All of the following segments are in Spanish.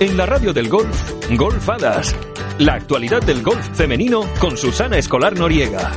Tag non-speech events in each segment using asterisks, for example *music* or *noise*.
En la radio del golf, Golfadas. La actualidad del golf femenino con Susana Escolar Noriega.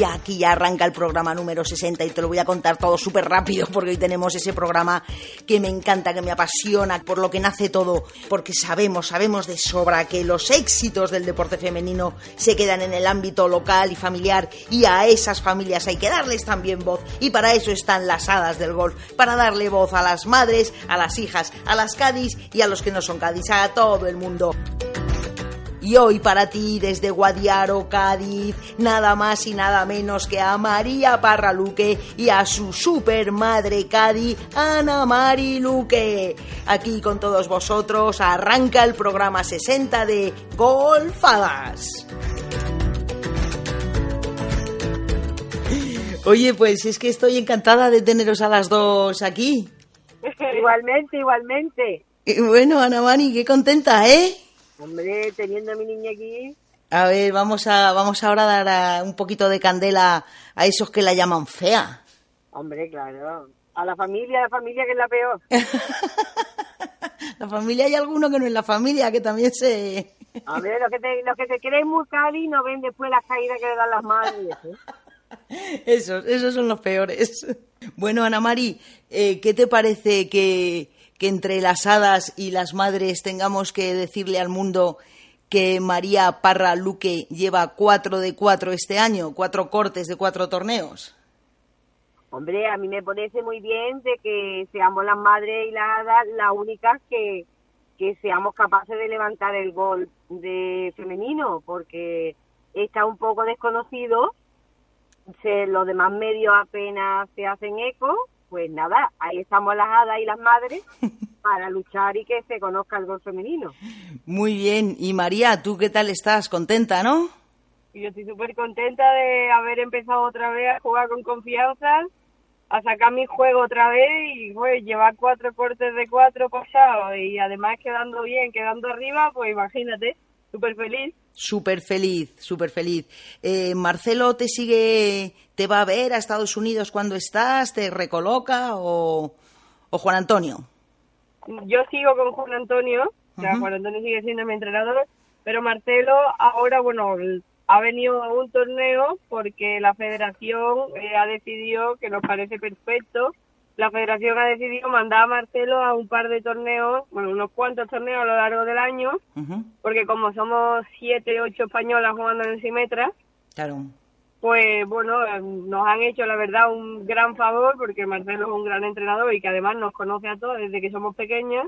Y aquí ya arranca el programa número 60 y te lo voy a contar todo súper rápido porque hoy tenemos ese programa que me encanta, que me apasiona, por lo que nace todo, porque sabemos, sabemos de sobra que los éxitos del deporte femenino se quedan en el ámbito local y familiar y a esas familias hay que darles también voz y para eso están las hadas del golf, para darle voz a las madres, a las hijas, a las Cádiz y a los que no son Cádiz, a todo el mundo. Y hoy para ti desde Guadiaro, Cádiz, nada más y nada menos que a María Parraluque y a su super madre Cádiz, Ana Mari Luque. Aquí con todos vosotros arranca el programa 60 de Golfadas. Oye, pues es que estoy encantada de teneros a las dos aquí. *laughs* Igualmente, igualmente. Y bueno, Ana Mari, qué contenta, ¿eh? Hombre, teniendo a mi niña aquí. A ver, vamos a vamos ahora a dar a- un poquito de candela a esos que la llaman fea. Hombre, claro. A la familia, a la familia que es la peor. *laughs* La familia hay alguno que no es la familia, que también se... A ver, los que, te, los que se creen muy cari no ven después las caídas que le dan las madres. ¿eh? *laughs* Esos, esos son los peores. Bueno, Ana Mari, eh, ¿qué te parece que, que entre las hadas y las madres tengamos que decirle al mundo que María Parra Luque lleva cuatro de cuatro este año, cuatro cortes de cuatro torneos? Hombre, a mí me parece muy bien de que seamos las madres y las hadas las únicas que, que seamos capaces de levantar el gol de femenino, porque está un poco desconocido, se, los demás medios apenas se hacen eco, pues nada, ahí estamos las hadas y las madres *laughs* para luchar y que se conozca el gol femenino. Muy bien. Y María, ¿tú qué tal estás? ¿Contenta, no? Yo estoy súper contenta de haber empezado otra vez a jugar con confianza, a sacar mi juego otra vez y pues llevar cuatro cortes de cuatro pasados y además quedando bien, quedando arriba, pues imagínate, súper feliz. Súper feliz, súper feliz. Eh, Marcelo te sigue, te va a ver a Estados Unidos cuando estás, te recoloca o, o Juan Antonio. Yo sigo con Juan Antonio, o sea, Juan Antonio sigue siendo mi entrenador, pero Marcelo ahora, bueno, ha venido a un torneo porque la federación eh, ha decidido que nos parece perfecto. La federación ha decidido mandar a Marcelo a un par de torneos, bueno, unos cuantos torneos a lo largo del año, porque como somos siete, ocho españolas jugando en el Simetra, Claro. pues bueno, eh, nos han hecho la verdad un gran favor porque Marcelo es un gran entrenador y que además nos conoce a todos desde que somos pequeñas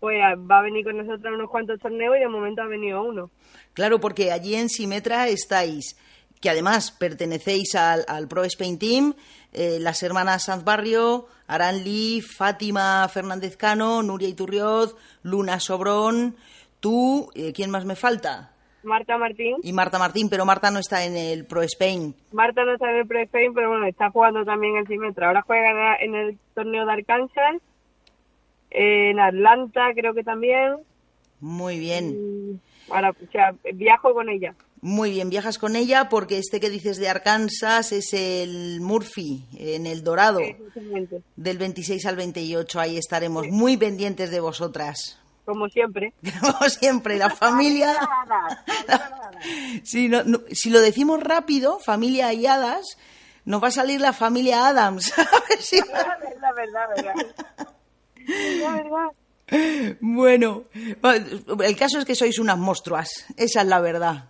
pues a- va a venir con nosotros unos cuantos torneos y de momento ha venido uno. Claro, porque allí en Simetra estáis, que además pertenecéis al, al Pro Spain Team, eh, las hermanas Sanz Barrio, Aran Lee, Fátima Fernández Cano, Nuria Iturrioz, Luna Sobrón, tú, eh, ¿quién más me falta? Marta Martín. Y Marta Martín, pero Marta no está en el Pro Spain. Marta no está en el Pro Spain, pero bueno, está jugando también en Simetra. Ahora juega en el torneo de Arkansas, en Atlanta creo que también. Muy bien. Y Ahora, o sea, viajo con ella. Muy bien, viajas con ella porque este que dices de Arkansas es el Murphy, en el Dorado, del 26 al 28. Ahí estaremos muy pendientes de vosotras. Como siempre. *laughs* Como siempre, la familia. Si, *laughs* no- no- si lo decimos rápido, familia y hadas, nos va a salir la familia Adams. *laughs* La verdad, verdad, verdad. La verdad. Bueno, el caso es que sois unas monstruas, esa es la verdad.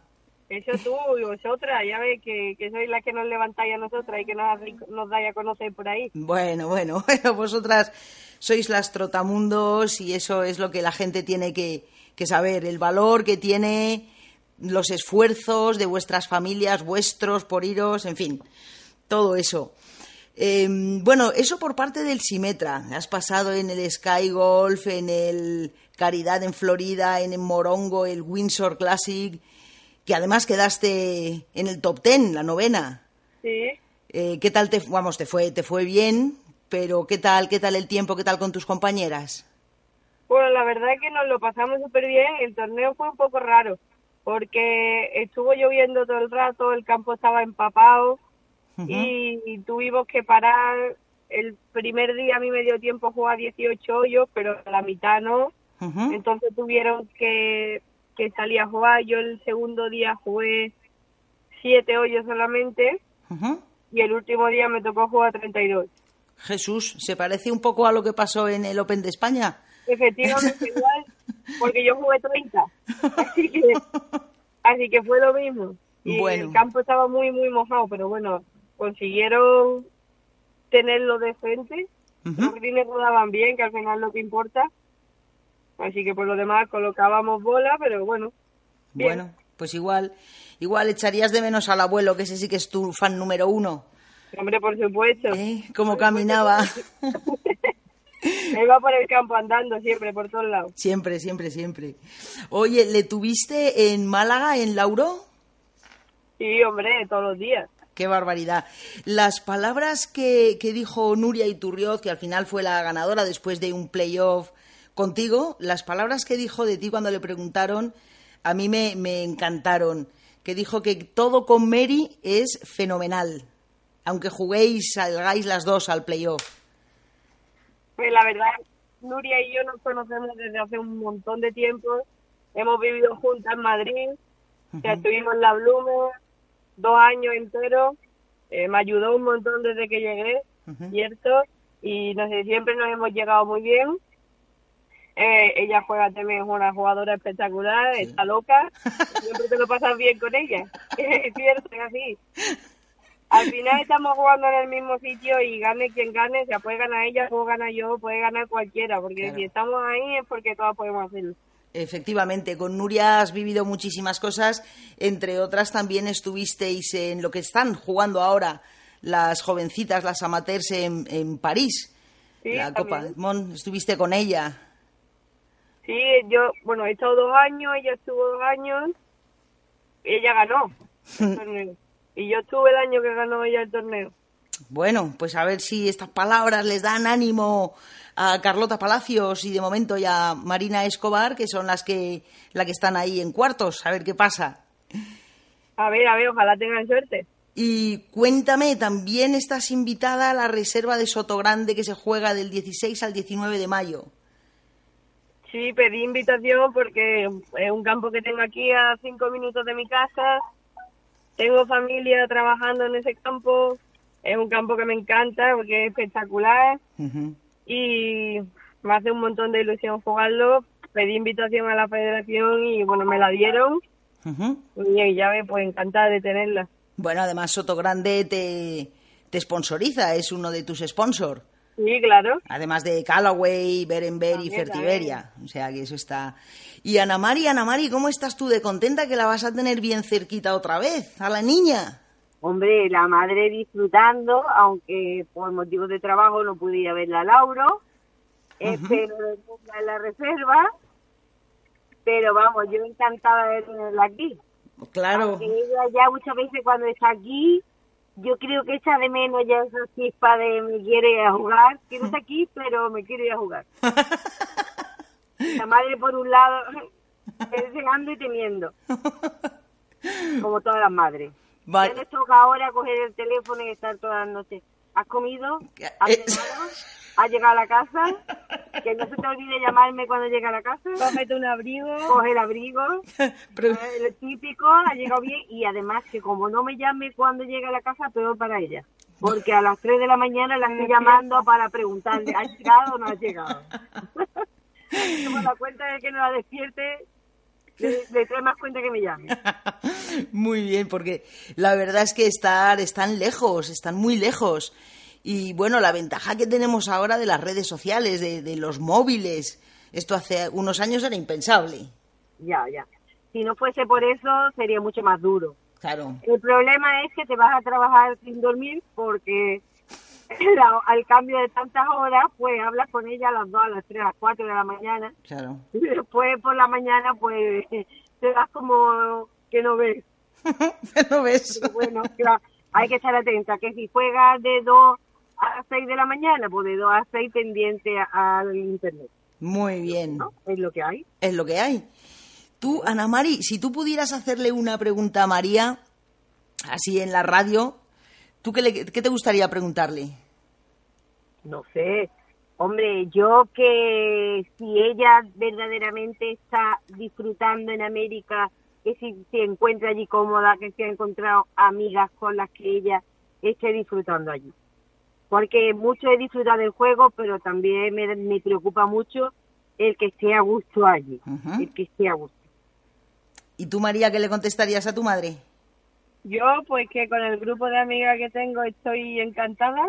Eso tú y vosotras, ya ves que, que sois las que nos levantáis a nosotras y que nos, nos dais a conocer por ahí. Bueno, bueno, *laughs* bueno, vosotras sois las trotamundos y eso es lo que la gente tiene que, que saber, el valor que tiene los esfuerzos de vuestras familias, vuestros por iros, en fin, todo eso. Em, bueno, eso por parte del Simetra. Has pasado en el Sky Golf, en el Caridad en Florida, en el Morongo, el Windsor Classic, que además quedaste en el top ten, la novena. Sí. Eh, ¿Qué tal te, vamos, te fue, te fue bien? Pero ¿qué tal, qué tal el tiempo? ¿Qué tal con tus compañeras? Bueno, la verdad es que nos lo pasamos súper bien. El torneo fue un poco raro porque estuvo lloviendo todo el rato, el campo estaba empapado y, tuvimos que parar. El primer día a mí me dio tiempo a jugar 18 hoyos, pero la mitad no. Entonces tuvieron que, que salir a jugar. Yo el segundo día jugué 7 hoyos solamente y el último día me tocó jugar 32. Jesús, ¿se parece un poco a lo que pasó en el Open de España? Efectivamente, *laughs* igual, porque yo jugué 30. Así que, así que fue lo mismo. Y el campo estaba muy, muy mojado, pero bueno, consiguieron tenerlo decente. Los greens rodaban bien, que al final es lo que importa. Así que por lo demás colocábamos bola, pero bueno. Bueno, pues igual, igual echarías de menos al abuelo, que ese sí que es tu fan número uno. Hombre, por supuesto. ¿Eh? ¿Cómo caminaba? *laughs* Él va por el campo andando siempre, por todos lados. Siempre, siempre, siempre. Oye, ¿le tuviste en Málaga, en Lauro? Sí, hombre, todos los días. Qué barbaridad. Las palabras que, que dijo Nuria Iturrioz, que al final fue la ganadora después de un playoff contigo, las palabras que dijo de ti cuando le preguntaron, a mí me, me encantaron. Que dijo que todo con Mary es fenomenal, aunque juguéis, salgáis las dos al playoff. Pues la verdad, Nuria y yo nos conocemos desde hace un montón de tiempo. Hemos vivido juntas en Madrid, ya estuvimos en la Blume dos años enteros. Eh, me ayudó un montón desde que llegué, ¿cierto? Y no sé, siempre nos hemos llegado muy bien. Eh, ella juega también, es una jugadora espectacular, está loca. Siempre te lo pasas bien con ella. *laughs* es cierto, es así al final estamos jugando en el mismo sitio y gane quien gane, sea puede ganar ella, puede ganar yo, puede ganar cualquiera, porque si estamos ahí es porque todas podemos hacerlo. Efectivamente, con Nuria has vivido muchísimas cosas, entre otras también estuvisteis en lo que están jugando ahora las jovencitas, las amateurs en, en París, la Copa Edmond, estuviste con ella. Sí, yo, bueno, he estado dos años, ella estuvo dos años, ella ganó. *laughs* Y yo estuve el año que ganó ella el torneo. Bueno, pues a ver si estas palabras les dan ánimo a Carlota Palacios y de momento ya Marina Escobar, que son las que, la que están ahí en cuartos. A ver qué pasa. A ver, a ver, ojalá tengan suerte. Y cuéntame, también estás invitada a la reserva de Sotogrande que se juega del 16 al 19 de mayo. Sí, pedí invitación porque es un campo que tengo aquí a cinco minutos de mi casa tengo familia trabajando en ese campo, es un campo que me encanta porque es espectacular y me hace un montón de ilusión jugarlo. Pedí invitación a la federación y bueno, me la dieron y ya me pues encantada de tenerla. Bueno, además Soto Grande te, te sponsoriza, es uno de tus sponsors. Sí, claro. Además de Callaway, Berenber y Fertiberia. O sea que eso está. Y Ana Mari, Ana Mari, ¿cómo estás tú de contenta que la vas a tener bien cerquita otra vez, a la niña? Hombre, la madre disfrutando, aunque por motivos de trabajo no pudiera verla a Lauro. Espero en la reserva. Pero vamos, yo encantada de tenerla aquí. Claro. ella ya muchas veces cuando está aquí yo creo que echa de menos ya esa chispa de me quiere ir a jugar, que no está aquí, pero me quiere ir a jugar. *laughs* La madre por un lado *laughs* deseando y temiendo, como todas las madres. Vale. les toca ahora coger el teléfono y estar todas las noches. ¿Has comido? ¿Has *laughs* eh, ¿Has llegado a la casa? Que no se te olvide llamarme cuando llegue a la casa. Cógete un abrigo. Coge el abrigo. *laughs* Pero... El típico, ha llegado bien. Y además que como no me llame cuando llegue a la casa, peor para ella. Porque a las 3 de la mañana la estoy llamando para preguntarle, ¿ha llegado o no ha llegado? *laughs* como la cuenta de que no la despierte, le, trae más cuenta que me llame. *laughs* Muy bien, porque la verdad es que estar, están lejos, están muy lejos. Y bueno, la ventaja que tenemos ahora de las redes sociales, de, los móviles, esto hace unos años era impensable. Ya, ya. Si no fuese por eso, sería mucho más duro. Claro. El problema es que te vas a trabajar sin dormir porque *laughs* al cambio de tantas horas, pues hablas con ella a las 2, a las 3, a las 4 de la mañana. Claro. *laughs* Y después por la mañana, pues *laughs* te das como que no ves. no ves. Pero bueno, claro, hay que estar atenta, que si juegas de 2 a las 6 de la mañana, pues de 2 a 6 pendiente al internet. Muy bien. ¿no? Es lo que hay. Es lo que hay. Tú, Ana Mari, si tú pudieras hacerle una pregunta a María, así en la radio, ¿tú qué, le- qué te gustaría preguntarle? No sé. Hombre, yo que si ella verdaderamente está disfrutando en América, que si se encuentra allí cómoda, que se ha encontrado amigas con las que ella esté disfrutando allí. Porque mucho he disfrutado del juego, pero también me, me preocupa mucho el que esté a gusto allí. El que esté a gusto. ¿Y tú, María, qué le contestarías a tu madre? Yo, pues que con el grupo de amigas que tengo estoy encantada,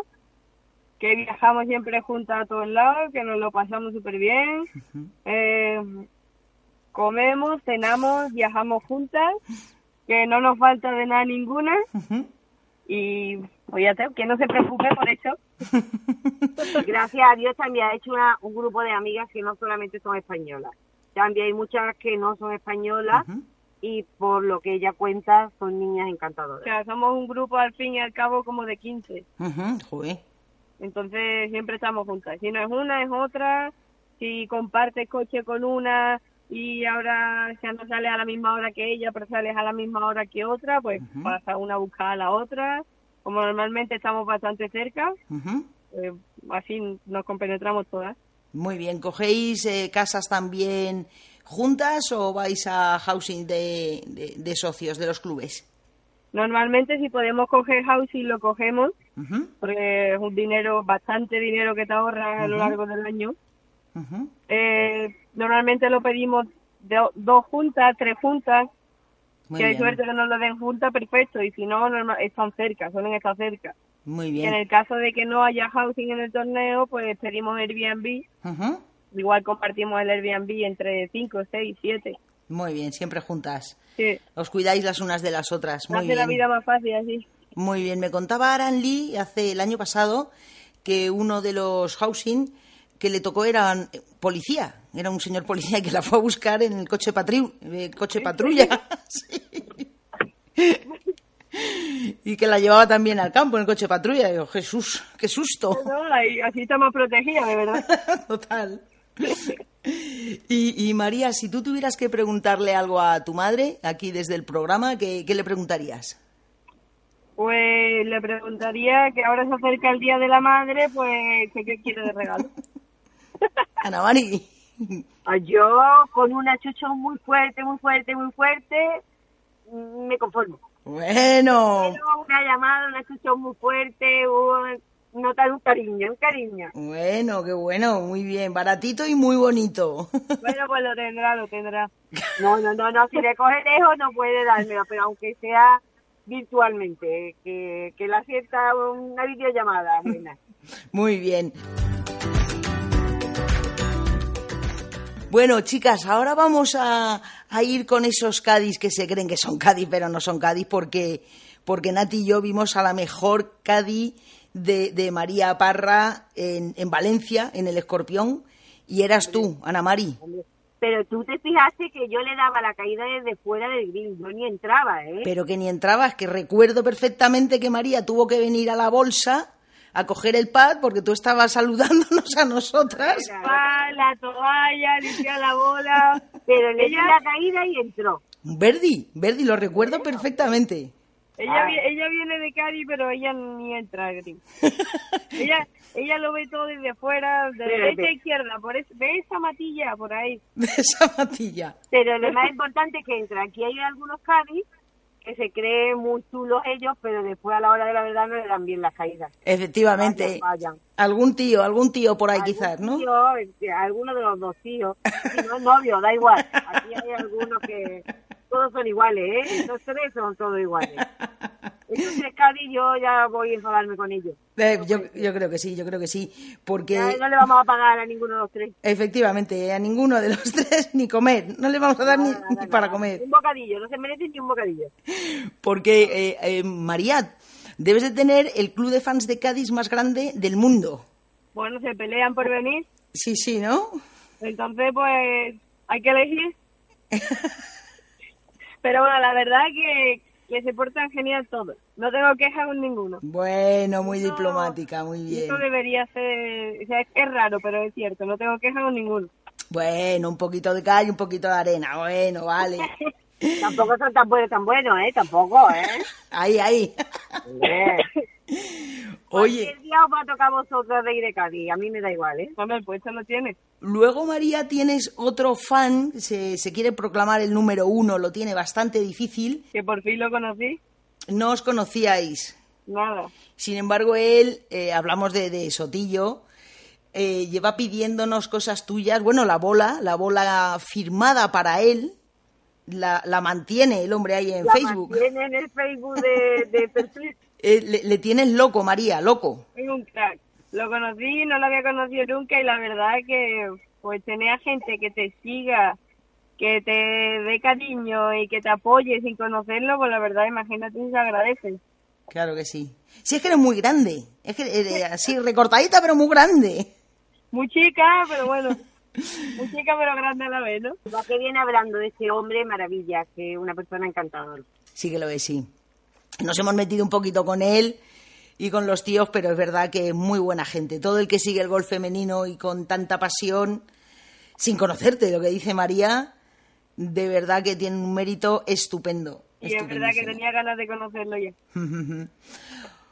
que viajamos siempre juntas a todos lados, que nos lo pasamos súper bien, eh, comemos, cenamos, viajamos juntas, que no nos falta de nada ninguna y pues ya que no se preocupe por eso. *laughs* Gracias a Dios también ha hecho una- un grupo de amigas que no solamente son españolas. También hay muchas que no son españolas y por lo que ella cuenta son niñas O encantadoras. sea, somos un grupo al fin y al cabo como de 15, Ujú, joder. entonces siempre estamos juntas. Si no es una, es otra, si compartes coche con una y ahora ya no sales a la misma hora que ella, pero sales a la misma hora que otra, pues pasa una a buscar a la otra. Como normalmente estamos bastante cerca, pues así nos compenetramos todas. Muy bien. ¿Cogéis eh, casas también juntas o vais a housing de, de- de socios de los clubes? Normalmente si podemos coger housing lo cogemos, porque es un dinero, bastante dinero que te ahorras a lo largo del año. Eh, normalmente lo pedimos dos juntas, tres juntas. Muy si hay suerte que nos lo den juntas, perfecto. Y si no, norma- están cerca, suelen estar cerca. Muy Y bien. en el caso de que no haya housing en el torneo, pues pedimos Airbnb. Igual compartimos el Airbnb entre cinco, seis, siete. Muy bien, siempre juntas. Sí, Os cuidáis las unas de las otras. Muy hace la vida más fácil así. Muy bien. Me contaba Aran Lee hace el año pasado que uno de los housing que le tocó era eh, policía. Era un señor policía que la fue a buscar en el coche, patru eh, coche patrulla. Sí. *laughs* Y que la llevaba también al campo en el coche patrulla. Y yo, Jesús, qué susto. No, ahí- así está más protegida, de verdad. *laughs* Total. Y, y María, si tú tuvieras que preguntarle algo a tu madre aquí desde el programa, ¿qué, qué le preguntarías? Pues le preguntaría que ahora se acerca el Día de la Madre, pues qué quiere de regalo. *laughs* Ana Mari. Ah, Yo con una chucha muy fuerte, muy fuerte, muy fuerte, me conformo. Bueno, Pero una llamada, una chucha muy fuerte, un, notar un cariño, un cariño. bueno, qué bueno, muy bien, baratito y muy bonito. Bueno, pues lo tendrá, lo tendrá. No, no, no, no, si le coge lejos no puede dármelo, pero aunque sea virtualmente, que, que la sienta una videollamada. nena. Muy bien. Bueno, chicas, ahora vamos a, a ir con esos Cádiz que se creen que son Cádiz, pero no son Cádiz, porque, porque Nati y yo vimos a la mejor Cádiz de, de María Parra en, en Valencia, en el Escorpión, y eras tú, Ana Mari. Pero tú te fijaste que yo le daba la caída desde fuera del grill, yo ni entraba, ¿eh? Pero que ni entrabas, que recuerdo perfectamente que María tuvo que venir a la bolsa a coger el pad porque tú estabas *laughs* saludándonos a nosotras. Ah, la toalla, limpiar la bola. Pero le la caída y entró. Verdi, Verdi, lo recuerdo perfectamente. Ella, vi- ella viene de Cádiz, pero ella ni entra. Gris. *laughs* ella, ella lo ve todo desde fuera, de derecha a izquierda. Por eso, ve esa matilla por ahí. *laughs* De esa matilla. Pero lo más importante es que entra. Aquí hay algunos Cádiz que se creen muy chulos ellos, pero después a la hora de la verdad no le dan bien las caídas. Efectivamente. Vayan, vayan. Algún tío, algún tío por ahí quizás, ¿no? tío, eh, alguno de los dos tíos. Si no es novio, da igual. Aquí hay algunos que todos son iguales, ¿eh? Estos tres son todos iguales. Estos tres Cádiz yo ya voy a enfadarme con ellos. Eh, yo, yo creo que sí, yo creo que sí. Porque Ya no le vamos a pagar a ninguno de los tres. efectivamente a ninguno de los *laughs* tres ni comer. No le vamos a dar ni, Nada, ni nada, para comer. Un bocadillo, no se merece ni un bocadillo. Porque, eh, eh, María, Debes de tener el club de fans de Cádiz más grande del mundo. Bueno, se pelean por venir, Sí, sí, ¿no? entonces pues hay que elegir. *laughs* Pero bueno, la verdad que, que se portan genial todos. No tengo quejas con ninguno. Bueno, muy Eso- diplomática, muy bien. Eso debería ser, o sea, es, raro, pero es cierto, no tengo quejas con ninguno. Bueno, un poquito de cal y un poquito de arena. Bueno, vale. *laughs* Tampoco son tan buenos, tan buenos, ¿eh? Tampoco, ¿eh? *laughs* Ahí, ahí. Hombre. Oye, El día os va a tocar a vosotros de ir de Cádiz, a mí me da igual, ¿eh? Hombre, el puesto lo tiene. luego María tienes otro fan, se, se quiere proclamar el número uno, lo tiene bastante difícil. Que por fin lo conocí. No os conocíais. Nada. Sin embargo, él, eh, hablamos de, de Sotillo, eh, lleva pidiéndonos cosas tuyas. Bueno, la bola, la bola firmada para él, la, la mantiene el hombre ahí en La Facebook. mantiene en el Facebook de, de *laughs* perfil. Eh, le, le tienes loco, María, loco. Es un crack. Lo conocí, no lo había conocido nunca y la verdad que pues tener a gente que te siga, que te dé cariño y que te apoye sin conocerlo, pues la verdad imagínate si se agradece. Claro que sí. Si es que eres muy grande. Es que eh, así recortadita, pero muy grande. Muy chica, pero bueno. Muy chica pero grande a la vez, ¿no? Va que viene hablando de este hombre, maravilla, que es una persona encantadora. Sí que lo es, sí. Nos hemos metido un poquito con él y con los tíos, pero es verdad que es muy buena gente. Todo el que sigue el golf femenino y con tanta pasión, sin conocerte, lo que dice María, de verdad que tiene un mérito estupendo. Y es verdad que tenía ganas de conocerlo ya. *laughs*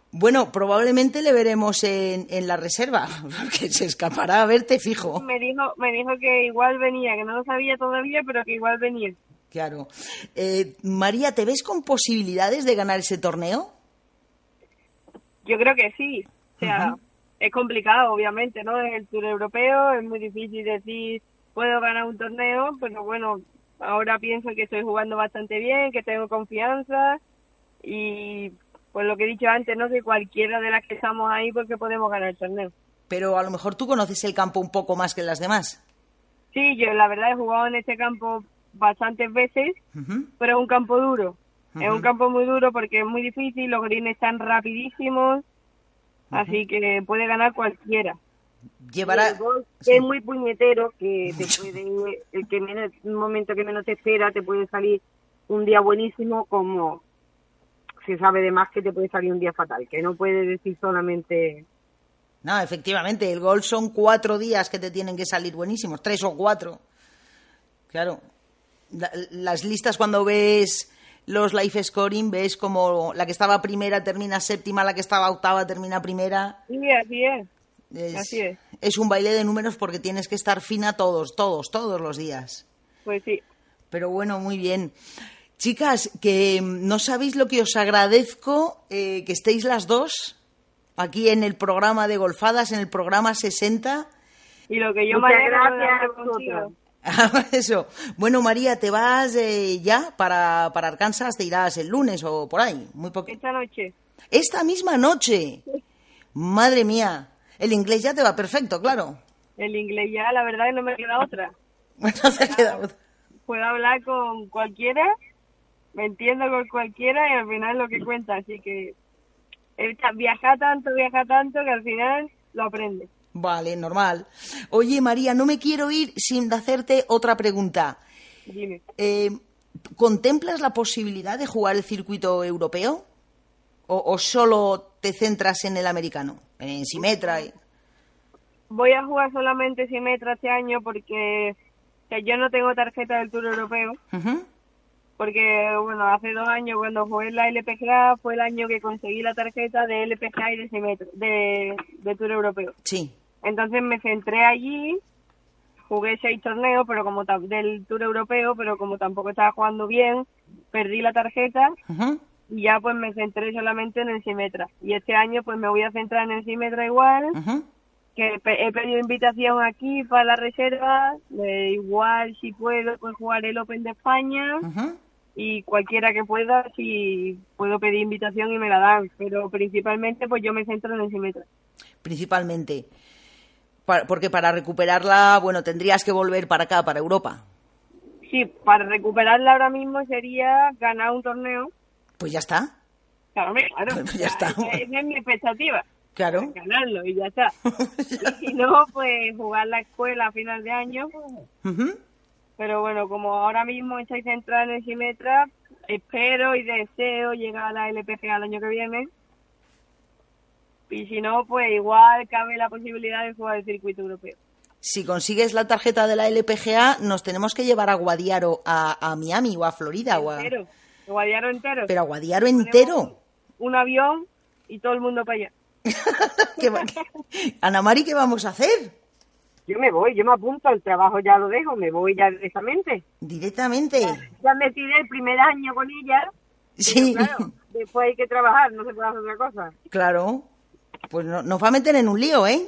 Bueno, probablemente le veremos en, en la reserva, *laughs* porque se escapará a verte fijo. Me dijo, me dijo que igual venía, que no lo sabía todavía, pero que igual venía. Claro. Eh, María, ¿te ves con posibilidades de ganar ese torneo? Yo creo que sí. O sea, es complicado, obviamente, ¿no? Es el Tour Europeo, es muy difícil decir, puedo ganar un torneo, pero bueno, ahora pienso que estoy jugando bastante bien, que tengo confianza y pues lo que he dicho antes, no sé cualquiera de las que estamos ahí porque podemos ganar el torneo. Pero a lo mejor tú conoces el campo un poco más que las demás. Sí, yo la verdad he jugado en este campo bastantes veces, pero es un campo duro. Es un campo muy duro porque es muy difícil, los greens están rapidísimos, así que puede ganar cualquiera. Llevará... El golf Sí. Es muy puñetero que te puede, el que menos, un momento que menos te espera, te puede salir un día buenísimo como se sabe de más que te puede salir un día fatal, que no puede decir solamente No, efectivamente, el golf son cuatro días que te tienen que salir buenísimos, tres o cuatro. Claro. La- las listas cuando ves los life scoring, ves como la que estaba primera termina séptima, la que estaba octava termina primera. Sí, así es. Es, Así es. es un baile de números porque tienes que estar fina todos, todos, todos los días. Pues sí. Pero bueno, muy bien. Chicas, que mm, no sabéis lo que os agradezco eh, que estéis las dos aquí en el programa de Golfadas, en el programa 60. Y lo que yo Muchas me gracias a. *laughs* Eso. Bueno, María, ¿te vas eh, ya para, para Arkansas? ¿Te irás el lunes o por ahí? Muy poco. Esta noche. Esta misma noche. Madre mía. El inglés ya te va perfecto, claro. El inglés ya, la verdad, que no me queda otra. *laughs* Te ha quedado- Puedo hablar con cualquiera, me entiendo con cualquiera y al final lo que cuenta. Así que eh, viaja tanto, viaja tanto que al final lo aprende. Vale, normal. Oye, María, no me quiero ir sin hacerte otra pregunta. Dime. Eh, ¿Contemplas la posibilidad de jugar el circuito europeo? ¿O, o solo te centras en el americano? En Simetra. y- Voy a jugar solamente Simetra este año porque o sea, yo no tengo tarjeta del Tour Europeo. Porque, bueno, hace dos años cuando jugué en la LPGA fue el año que conseguí la tarjeta de LPGA y de Simetra, de, de Tour Europeo. Sí. Entonces me centré allí, jugué seis torneos pero como del Tour Europeo, pero como tampoco estaba jugando bien, perdí la tarjeta y ya pues me centré solamente en el Simetra. Y este año pues me voy a centrar en el Simetra igual, que he pedido invitación aquí para la reserva, eh, igual si puedo pues jugar el Open de España y cualquiera que pueda si puedo pedir invitación y me la dan, pero principalmente pues yo me centro en el Simetra. Principalmente. Porque para recuperarla, bueno, tendrías que volver para acá, para Europa. Sí, para recuperarla ahora mismo sería ganar un torneo Pues ya está. Claro, claro. *laughs* ya está. Esa, esa es mi expectativa. Claro. Ganarlo y ya está. *laughs* y si no, pues jugar la escuela a final de año. Pero bueno, como ahora mismo estáis centrados en el Simetra, espero y deseo llegar a la LPGA el año que viene. Y si no, pues igual cabe la posibilidad de jugar el circuito europeo. Si consigues la tarjeta de la LPGA, nos tenemos que llevar a Guadiaro a, a Miami o a Florida. O a- Entero. Guadiaro entero. Pero a Guadiaro entero. Un avión y todo el mundo para allá. *laughs* ¿Qué va- Ana Mari, ¿qué vamos a hacer? Yo me voy, yo me apunto, el trabajo ya lo dejo, me voy ya directamente. Directamente. Ya me tiré el primer año con ella, Sí, pero claro, después hay que trabajar, no se puede hacer otra cosa. claro. Pues no- nos va a meter en un lío, ¿eh?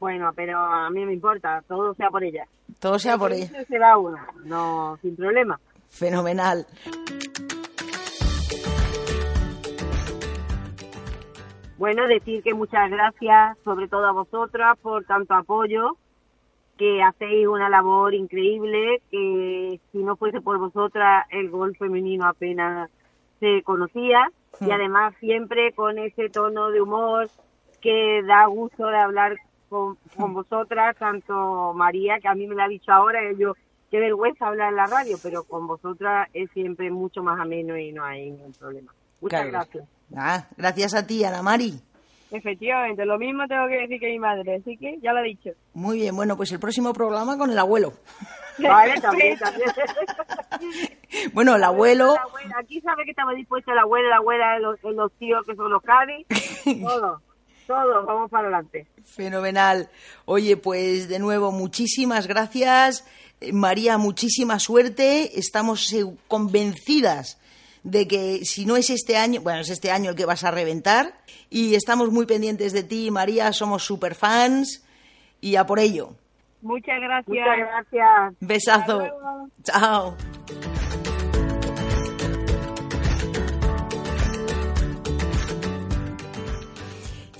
Bueno, pero a mí me importa, todo sea por ella. Todo sea por ella. Se va una, no, sin problema. Fenomenal. Bueno, decir que muchas gracias, sobre todo a vosotras, por tanto apoyo, que hacéis una labor increíble, que si no fuese por vosotras, el gol femenino apenas se conocía, y además siempre con ese tono de humor que da gusto de hablar con, con vosotras, tanto María, que a mí me lo ha dicho ahora, y yo, qué vergüenza hablar en la radio, pero con vosotras es siempre mucho más ameno y no hay ningún problema. Muchas Claro. gracias. Ah, gracias a ti, Ana Mari. Efectivamente, lo mismo tengo que decir que mi madre, así que ya lo he dicho. Muy bien, bueno, pues el próximo programa con el abuelo. Vale, *laughs* también, también. *laughs* Bueno, el abuelo, La Aquí sabe que estamos dispuestos la abuela, la abuela, los, los tíos que son los Cádiz, *laughs* todo, todo, vamos para adelante. fenomenal. Oye, pues de nuevo, muchísimas gracias. Eh, María, muchísima suerte. Estamos convencidas de que si no es este año, bueno, es este año el que vas a reventar. Y estamos muy pendientes de ti, María, somos super fans y a por ello. Muchas gracias. Muchas gracias. Besazo. Chao.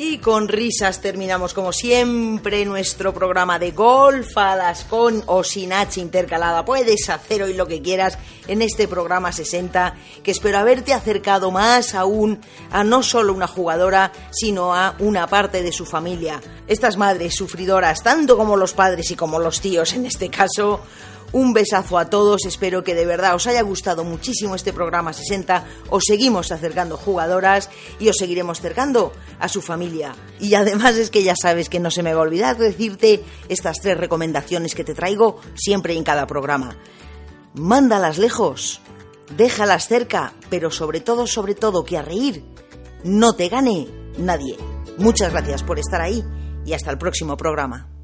Y con risas terminamos como siempre nuestro programa de golfadas con o sin H intercalada. Puedes hacer hoy lo que quieras en este programa 60 que espero haberte acercado más aún a no solo una jugadora sino a una parte de su familia. Estas madres sufridoras, tanto como los padres y como los tíos en este caso, un besazo a todos, espero que de verdad os haya gustado muchísimo este programa 60. Os seguimos acercando jugadoras y os seguiremos acercando a su familia. Y además es que ya sabes que no se me va a olvidar decirte estas tres recomendaciones que te traigo siempre en cada programa. Mándalas lejos, déjalas cerca, pero sobre todo, sobre todo, que a reír no te gane nadie. Muchas gracias por estar ahí y hasta el próximo programa.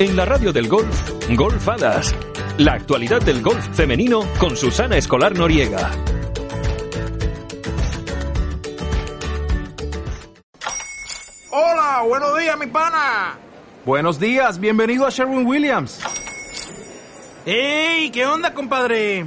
En la radio del golf, Golfadas. La actualidad del golf femenino con Susana Escolar Noriega. Hola, buenos días, mi pana. Buenos días, bienvenido a Sherwin Williams. ¡Ey! ¿Qué onda, compadre?